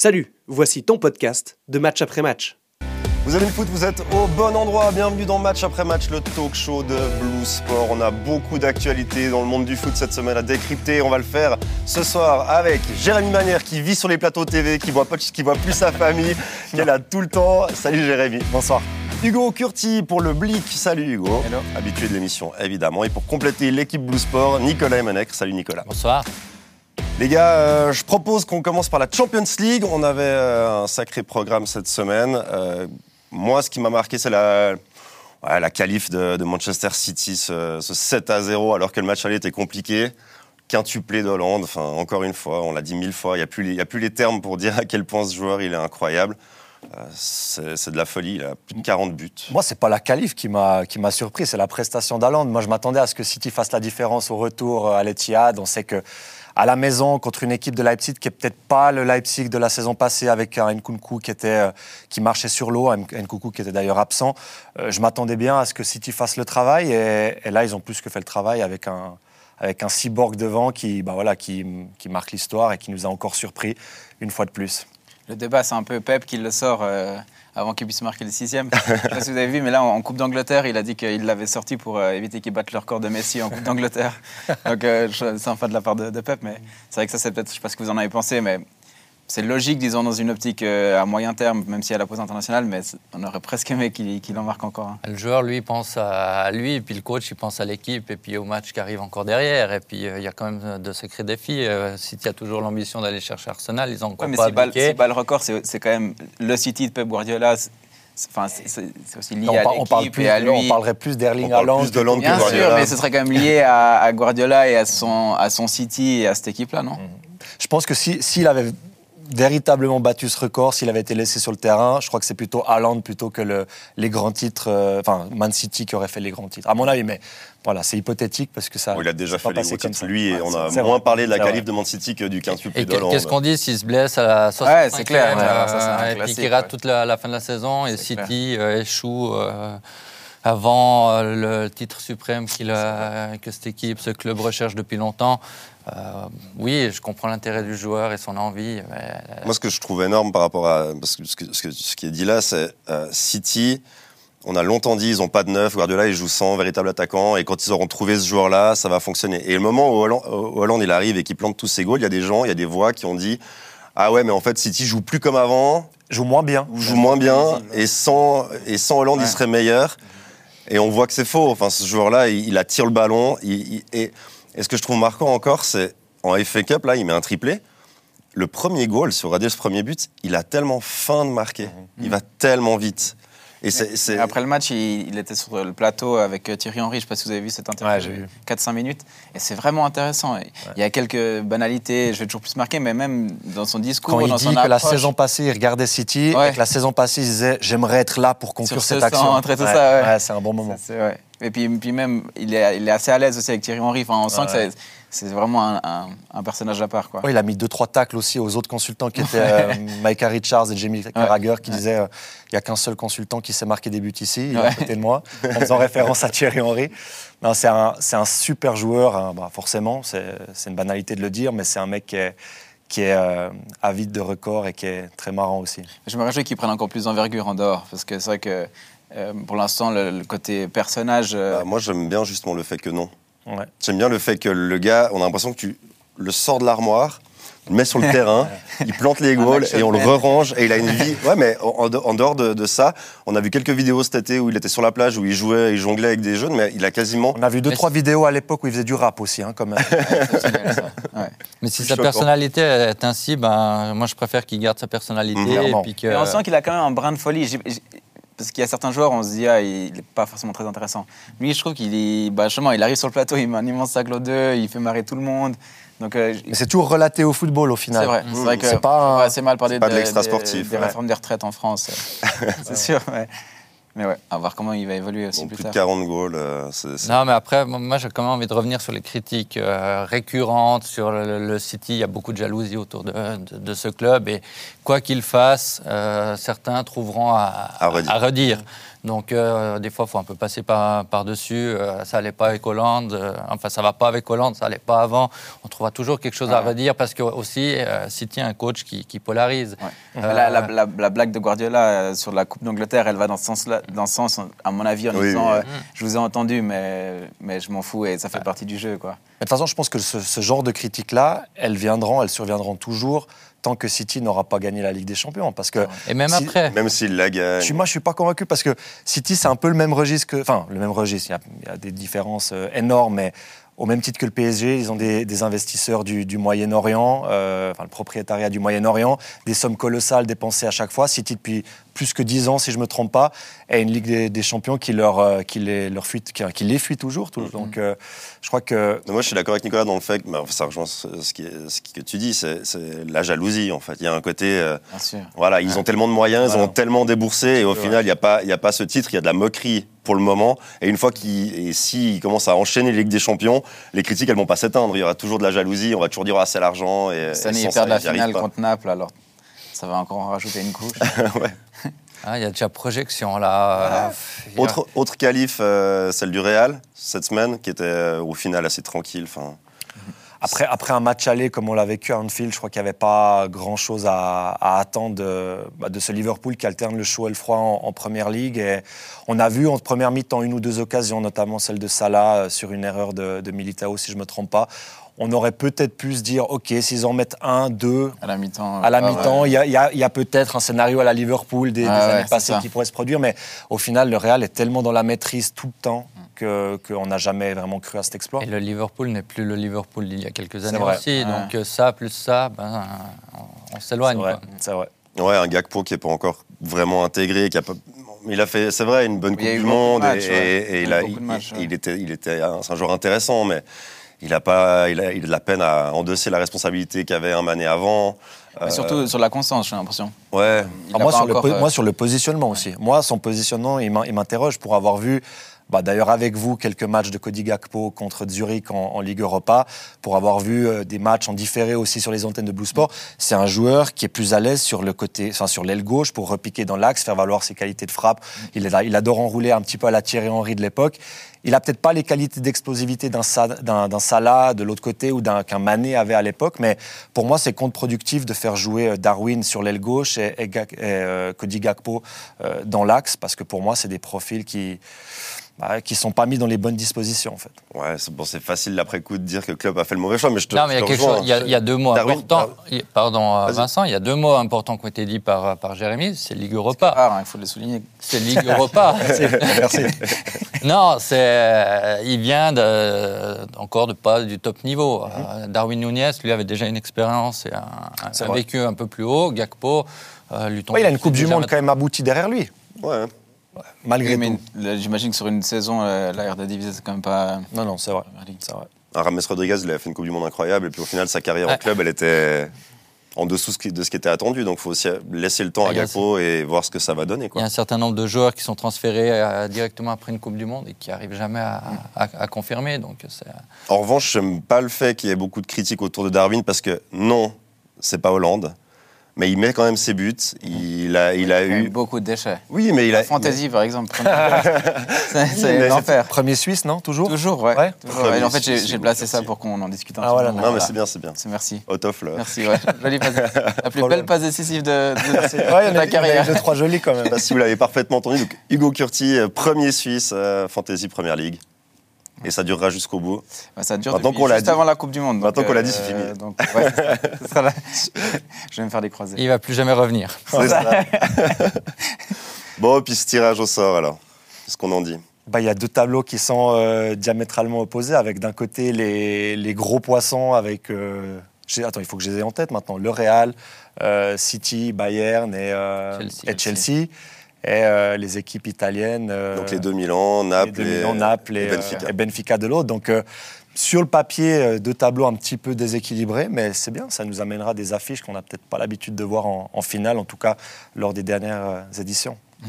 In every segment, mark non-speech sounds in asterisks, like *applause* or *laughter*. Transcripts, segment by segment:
Salut, voici ton podcast de match après match. Vous aimez le foot, vous êtes au bon endroit. Bienvenue dans Match après match, le talk show de Blue Sport. On a beaucoup d'actualités dans le monde du foot cette semaine à décrypter. On va le faire ce soir avec Jérémy Manière qui vit sur les plateaux TV, qui voit, pas, qui voit plus sa famille, qui est là tout le temps. Salut Jérémy. Bonsoir. Hugo Curti pour le Blick. Salut Hugo. Hello. Habitué de l'émission évidemment. Et pour compléter l'équipe Blue Sport, Nicolas Emenec. Salut Nicolas. Bonsoir. Les gars, euh, je propose qu'on commence par la Champions League. On avait euh, un sacré programme cette semaine. Euh, moi, ce qui m'a marqué, c'est la, ouais, la qualif de, Manchester City, ce, ce 7 à 0, alors que le match aller était compliqué. Quintuplé d'Hollande, enfin, encore une fois, on l'a dit mille fois, il n'y a, a plus les termes pour dire à quel point ce joueur il est incroyable. C'est de la folie, il a plus de 40 buts. Moi, c'est pas la qualif qui m'a surpris, c'est la prestation d'Aland. Moi, je m'attendais à ce que City fasse la différence au retour euh, à l'Etihad. On sait que à la maison contre une équipe de Leipzig qui est peut-être pas le Leipzig de la saison passée avec un Nkunku qui était euh, qui marchait sur l'eau, un Nkunku qui était d'ailleurs absent. euh, je m'attendais bien à ce que City fasse le travail et, et là, ils ont plus que fait le travail avec un avec un cyborg devant qui bah voilà qui, qui marque l'histoire et qui nous a encore surpris une fois de plus. Le débat, c'est un peu Pep qui le sort euh, avant qu'il puisse marquer le sixième. Je sais pas si vous avez vu, mais là, en Coupe d'Angleterre, il a dit qu'il l'avait sorti pour euh, éviter qu'il batte le record de Messi en Coupe d'Angleterre. *laughs* Donc, euh, enfin de la part de, de Pep, mais c'est vrai que ça, c'est peut-être, je sais pas ce que vous en avez pensé, mais c'est logique, disons, dans une optique euh, à moyen terme, même si à la pause internationale, mais on aurait presque aimé qu'il qu'il en marque encore. Le joueur, lui, pense à lui, et puis le coach, il pense à l'équipe, et puis au match qui arrive encore derrière. Et puis, euh, il y a quand même de sacrés défis. Euh, City a toujours l'ambition d'aller chercher Arsenal, ils ont encore Ouais, mais pas si si balle record, c'est quand même le City de Pep Guardiola. Enfin, c'est aussi lié on, à parle l'équipe plus, et à lui. on parlerait plus d'Erling parle Haaland. plus de que Bien sûr, Guardiola. mais ce serait quand même lié à, à Guardiola et à son, à son City et à cette équipe-là, non? Je pense que si- s'il avait véritablement battu ce record, s'il avait été laissé sur le terrain, je crois que c'est plutôt Haaland plutôt que le- les grands titres, euh, enfin Man City qui aurait fait les grands titres. À mon avis, mais voilà, c'est hypothétique parce que ça. Bon, il a déjà c'est pas fait les comme titres, lui, et Ouais, on a moins vrai. parlé de la qualif de Man City que du quintuple Et d'Hollande. qu'est-ce qu'on dit s'il se blesse à la 65e c'est clair, ouais, alors ça, c'est un euh, et puis qu'il rate ouais. toute la, la fin de la saison, et City euh, échoue euh, avant euh, le titre suprême qu'il a- que cette équipe, ce club recherche depuis longtemps. Euh, oui, je comprends l'intérêt du joueur et son envie. mais, euh, Moi, ce que je trouve énorme par rapport à. Parce que ce, que- qui est dit là, c'est euh, City. On a longtemps dit ils n'ont pas de neuf. Guardiola, il joue sans véritable attaquant. Et quand ils auront trouvé ce joueur-là, ça va fonctionner. Et le moment où Hollande, où Hollande, il arrive et qu'il plante tous ses goals, il y a des gens, il y a des voix qui ont dit Ah ouais, mais en fait, City joue plus comme avant, Joue moins bien. joue moins bien. Et sans, et sans Hollande, il serait meilleur. Et on voit que c'est faux. Enfin, ce joueur-là, il, il attire le ballon. Il- il- et, et ce que je trouve marquant encore, c'est en FA Cup, là, il met un triplé. Le premier goal, sur Radius, ce premier but, il a tellement faim de marquer. Il va tellement vite. Et Après le match, il, il était sur le plateau avec euh, Thierry Henry. Je ne sais pas si vous avez vu cette interview. Ouais, j'ai vu. 4-5 minutes. Et c'est vraiment intéressant. Il y a quelques banalités, je vais toujours plus marquer, mais même dans son discours, Quand il dans dit son que la saison passée, il regardait City, Ouais. et que la saison passée, il disait J'aimerais être là pour conclure Sur cette ce action. c'est un bon moment. Et puis, puis même, il est, il est assez à l'aise aussi avec Thierry Henry. Enfin, on sent Ouais. que c'est- c'est vraiment un, un- un personnage à part. Quoi. Ouais, il a mis deux trois tacles aussi aux autres consultants qui étaient euh, Micah Richards et Jamie Carragher qui disaient euh, il n'y a qu'un seul consultant qui sait marquer des buts ici, il est à côté de moi, en faisant *laughs* référence à Thierry Henry. Non, c'est un, c'est un super joueur, hein, bah, forcément, c'est c'est une banalité de le dire, mais c'est un mec qui est, qui est euh, avide de records et qui est très marrant aussi. Je me réjouis qu'il prenne encore plus d'envergure en dehors. Parce que c'est vrai que euh, pour l'instant, le, le côté personnage. euh, Bah, moi, j'aime bien justement le fait que non. Ouais. J'aime bien le fait que le gars, on a l'impression que tu le sors de l'armoire, le mets sur le *laughs* terrain, il plante les goals et on le re-range et il a une vie. *laughs* Ouais, mais en, en de- en dehors de, de ça, on a vu quelques vidéos cet été où il était sur la plage, où il jouait, il jonglait avec des jeunes, mais il a quasiment. On a vu deux Mais trois vidéos à l'époque où il faisait du rap aussi, hein, quand même. exceptionnel, ça. Ouais. Mais si Plus sa choquant. personnalité est ainsi, ben, moi je préfère qu'il garde sa personnalité. Et puis que... Mais on sent qu'il a quand même un brin de folie. Parce qu'il y a certains joueurs, on se dit, ah, il n'est pas forcément très intéressant. Lui, je trouve qu'il est, bah, justement, il arrive sur le plateau, il met un immense sac l'eau d'eux, il fait marrer tout le monde. Donc, euh, c'est toujours relaté au football au final. c'est vrai. C'est vrai que C'est pas assez mal parler pas de de- des ouais. réformes des retraites en France. *laughs* c'est sûr. ouais. Mais ouais, à voir comment il va évoluer aussi Bon, plus plus de tard. 40 goals. euh, Non, mais après, moi, j'ai quand même envie de revenir sur les critiques euh, récurrentes sur le, le City. Il y a beaucoup de jalousie autour de, de- de ce club. Et quoi qu'il fasse, euh, certains trouveront à, À redire. redire. Donc, euh, des fois, il faut un peu passer par- par-dessus. Euh, ça n'allait pas avec Hollande. euh, enfin, ça va pas avec Hollande, ça n'allait pas avant. On trouvera toujours quelque chose à redire parce que aussi, euh, City a un coach qui, qui polarise. Ouais. Euh, La, la- la- la blague de Guardiola sur la Coupe d'Angleterre, elle va dans ce sens-là, dans ce sens, à mon avis, en Oui, disant oui. euh, je vous ai entendu, mais, mais je m'en fous et ça fait partie du jeu. Quoi. Mais de toute façon, je pense que ce, ce genre de critiques-là, elles viendront, elles surviendront toujours tant que City n'aura pas gagné la Ligue des Champions. Parce que Et même Si- après. Même s'il la gagne. je suis, moi, je suis pas convaincu parce que City, c'est un peu le même registre que. Enfin, le même registre, il y a, il y a des différences euh, énormes, mais au même titre que le PSG, ils ont des, des investisseurs du, du Moyen-Orient, euh, enfin, le propriétariat du Moyen-Orient, des sommes colossales dépensées à chaque fois. City, depuis plus que 10 ans, si je ne me trompe pas, a une Ligue des, des Champions qui, leur, euh, qui, les, leur fuit, qui, qui les fuit toujours. tout- Donc, euh, je crois que. Moi, je suis d'accord avec Nicolas dans le fait que bah, ça rejoint ce, qui que tu dis, c'est c'est la jalousie en fait. Il y a un côté, euh, Bien sûr. voilà, ils ont tellement de moyens, ils Voilà. ont tellement déboursé, et au final, il n'y a pas, il y a pas ce titre, il y a de la moquerie pour le moment. Et une fois qu'ils, et s'ils commencent à enchaîner les Ligues des Champions, les critiques, elles vont pas s'éteindre. Il y aura toujours de la jalousie, on va toujours dire ah c'est l'argent. Et, Cette et année, ils ça, perdent la finale contre Naples, alors ça va encore en rajouter une couche. *laughs* Ah, Il y a déjà projection là. Autre, autre qualif, euh, celle du Real cette semaine, qui était euh, au final assez tranquille. Enfin, Après, après un match aller comme on l'a vécu à Anfield, je crois qu'il n'y avait pas grand-chose à, à attendre de, bah, de ce Liverpool qui alterne le chaud et le froid en, en Première Ligue. Et on a vu en première mi-temps une ou deux occasions, notamment celle de Salah euh, sur une erreur de, de Militao, si je ne me trompe pas. On aurait peut-être pu se dire, OK, s'ils en mettent un, deux, À la mi-temps. à la ah, mi-temps, ouais. il y a, peut-être un scénario à la Liverpool des, Ah années passées qui pourrait se produire, mais au final, le Real est tellement dans la maîtrise tout le temps que- qu'on n'a jamais vraiment cru à cet exploit. Et le Liverpool n'est plus le Liverpool d'il y a quelques années vrai. aussi. Ouais. Donc euh, ça, plus ça, ben, on, s'éloigne. c'est vrai. Ouais, un Gakpo qui n'est pas encore vraiment intégré, qui a pas... Il a fait, c'est vrai, une bonne Coupe du Monde matchs, et, ouais. et- et Il a ouais. était, il était, un- c'est un joueur intéressant, mais il a pas, il a, il a de la peine à endosser la responsabilité qu'avait un Mané avant. Mais Euh, surtout sur la constance, j'ai l'impression. ouais, Ah, moi, sur le euh, moi, sur le positionnement aussi. Moi, son positionnement, il m'interroge pour avoir vu, bah, d'ailleurs avec vous, quelques matchs de Cody Gakpo contre Zurich en, Ligue Europa, pour avoir vu euh, des matchs en différé aussi sur les antennes de Blue Sport. C'est un joueur qui est plus à l'aise sur le côté, enfin, sur l'aile gauche pour repiquer dans l'axe, faire valoir ses qualités de frappe. Il, est il adore enrouler un petit peu à la Thierry Henry de l'époque. Il a peut-être pas les qualités d'explosivité d'un Sa- d'un d'un Salah de l'autre côté ou d'un qu'un Mané avait à l'époque, mais pour moi c'est contre-productif de faire jouer euh, Darwin sur l'aile gauche et, euh, Cody Gakpo dans l'axe parce que pour moi c'est des profils qui bah, qui sont pas mis dans les bonnes dispositions en fait. ouais, c'est bon, facile après coup de dire que le club a fait le mauvais choix, mais je te, Non, mais il y a quelque chose. Il y a, il y a deux mots Darwin, importants. Darwin. Pardon, euh. Vincent. Il y a deux mots importants qui ont été dits par, par Jérémy. C'est Ligue Europa. Ah, hein, il faut le souligner. C'est Ligue Europa. *laughs* Merci. *laughs* Non, c'est euh, il vient de, encore de pas du top niveau. Euh, Darwin Nunez, lui, avait déjà une expérience et un, vécu un peu plus haut. Gakpo, euh, lui tombe Ouais, il a une Coupe du Monde quand même aboutie derrière lui, Ouais. Malgré Oui, mais tout. J'imagine que sur une saison, euh, la RD c'est quand même pas. Non, non, c'est vrai. C'est vrai. Rames Rodriguez, il a fait une Coupe du Monde incroyable, et puis au final, sa carrière en Ouais. club, elle était en dessous de ce qui était attendu. Donc, il faut aussi laisser le temps à Il y a- Gakpo et voir ce que ça va donner. Il y Quoi. a un certain nombre de joueurs qui sont transférés euh, directement après une Coupe du Monde et qui n'arrivent jamais à, à- à confirmer. Donc c'est En revanche, j'aime pas le fait qu'il y ait beaucoup de critiques autour de Darwin parce que non, c'est pas Hollande, mais il met quand même ses buts. Il a, il a Il y a eu beaucoup de déchets. Oui, mais il a. Fantasy, par exemple. *laughs* c'est l'enfer. Premier Suisse, non Toujours Toujours, ouais. Ouais. Toujours. Et en fait, j'ai placé ça pour qu'on en discute un Ah, petit voilà, peu. Non, mais c'est bien, c'est bien. C'est merci. Out of là. Merci, ouais. *laughs* Jolie passe. La plus belle passe décisive de, de, *laughs* ta carrière. deux, trois jolis quand même. pas si vous l'avez parfaitement entendu. Donc, Hugo Curti, euh, premier Suisse, euh, Fantasy Première Ligue. Et ça durera jusqu'au bout. Bah, ça dure depuis qu'on l'a juste dit. avant la Coupe du Monde. Maintenant qu'on l'a dit, c'est fini. Donc, ouais, ce sera la- Je vais me faire des croisés. il va plus jamais revenir. C'est ça. bon, puis ce tirage au sort alors. Qu'est-ce qu'on en dit? Bah, Il y a deux tableaux qui sont euh, diamétralement opposés, avec d'un côté les, les gros poissons, avec... euh, attends, il faut que je les ai en tête maintenant. Le Real, euh, City, Bayern et euh, Chelsea. et, Chelsea, et euh, les équipes italiennes. euh, Donc les deux Milan, Naples, les Naples et, et euh, Benfica. et Benfica de l'autre. Donc, euh, sur le papier, euh, deux tableaux un petit peu déséquilibrés, mais c'est bien, ça nous amènera des affiches qu'on n'a peut-être pas l'habitude de voir en, en finale, en tout cas lors des dernières euh, éditions. *laughs*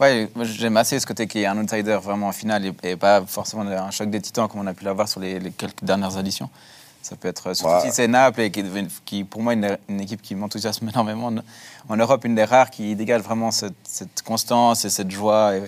Ouais, j'aime assez ce côté qu'il y ait un outsider vraiment en finale et, et pas forcément un choc des titans comme on a pu l'avoir sur les, les quelques dernières éditions. Ça peut être, surtout Ouais. si c'est Naples, et qui, qui, pour moi, une, une équipe qui m'enthousiasme *laughs* énormément. En- En Europe, une des rares qui dégage vraiment cette, cette constance et cette joie. Et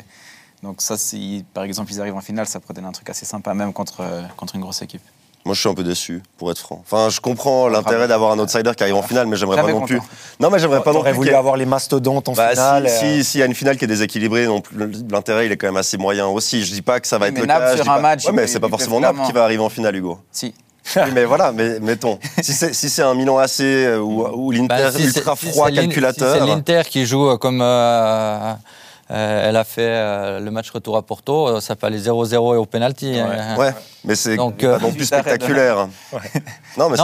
donc ça, si par exemple ils arrivent en finale, ça pourrait donner un truc assez sympa, même contre, contre une grosse équipe. Moi, je suis un peu déçu, pour être franc. Enfin, je comprends l'intérêt d'avoir un outsider qui arrive en finale, mais j'aimerais pas non plus. Non, mais j'aimerais pas non plus. voulu y ait- avoir les mastodontes en Bah, finale. si- euh, si- y a une finale qui est déséquilibrée, non plus, l'intérêt il est quand même assez moyen aussi. Je dis pas que ça va Oui, être mais le Naples cas. sur dis un pas- match, Ouais, mais c'est pas forcément Naples qui va arriver en finale, Hugo. Si. *laughs* Oui, mais voilà, mais mettons. Si c'est si un Milan AC euh, ou, ou l'Inter Bah, si ultra si froid calculateur. Si c'est l'Inter qui joue euh, comme euh, euh, elle a fait euh, le match retour à Porto, ça peut aller 0-0 et au penalty. hein. Ouais, mais c'est Donc, pas euh, non plus spectaculaire. Non, mais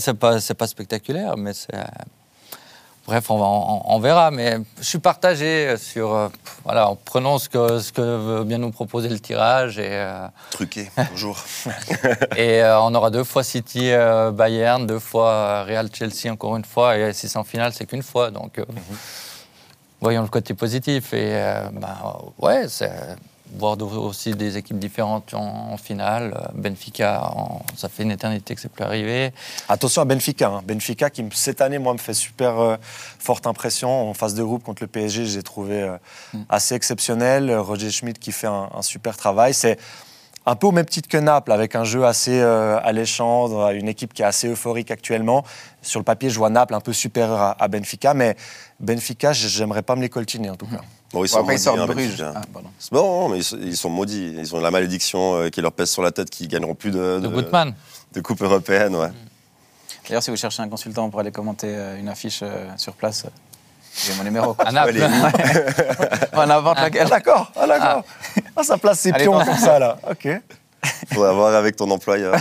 c'est pas, c'est pas spectaculaire, mais c'est. Bref, on, va, on, on verra, mais je suis partagé sur. euh, voilà, en prenant ce que, ce que veut bien nous proposer le tirage et, euh, Truqué, *laughs* toujours. et euh, on aura deux fois City Bayern, deux fois Real Chelsea encore une fois, et si c'est en finale, c'est qu'une fois. Donc, euh, voyons le côté positif. Et bah, ouais, c'est voir de- aussi des équipes différentes en, en finale. Benfica, en- ça fait une éternité que c'est plus arrivé. Attention à Benfica. hein. Benfica qui, cette année, moi, me fait super euh, forte impression. En phase de groupe contre le PSG, j'ai trouvé euh, assez exceptionnel. Euh, Roger Schmidt qui fait un, un super travail. C'est un peu au même titre que Naples, avec un jeu assez euh, alléchant, une équipe qui est assez euphorique actuellement. Sur le papier, je vois Naples un peu supérieur à, à Benfica, mais Benfica, j'aimerais pas me les coltiner en tout cas. Bon, ils sont après, ils maudits, sortent hein, Bruges. Ah, bon, mais ils sont, ils sont maudits. Ils ont la malédiction euh, qui leur pèse sur la tête, qui gagneront plus de, De Gutmann. de Coupe européenne. Ouais. D'ailleurs, si vous cherchez un consultant pour aller commenter euh, une affiche euh, sur place, j'ai mon numéro. *laughs* À Naples. *laughs* On invente laquelle D'accord, ah, d'accord. Ah, ça place ses pions comme ça, là. Ok. *laughs* Faudra voir avec ton employeur.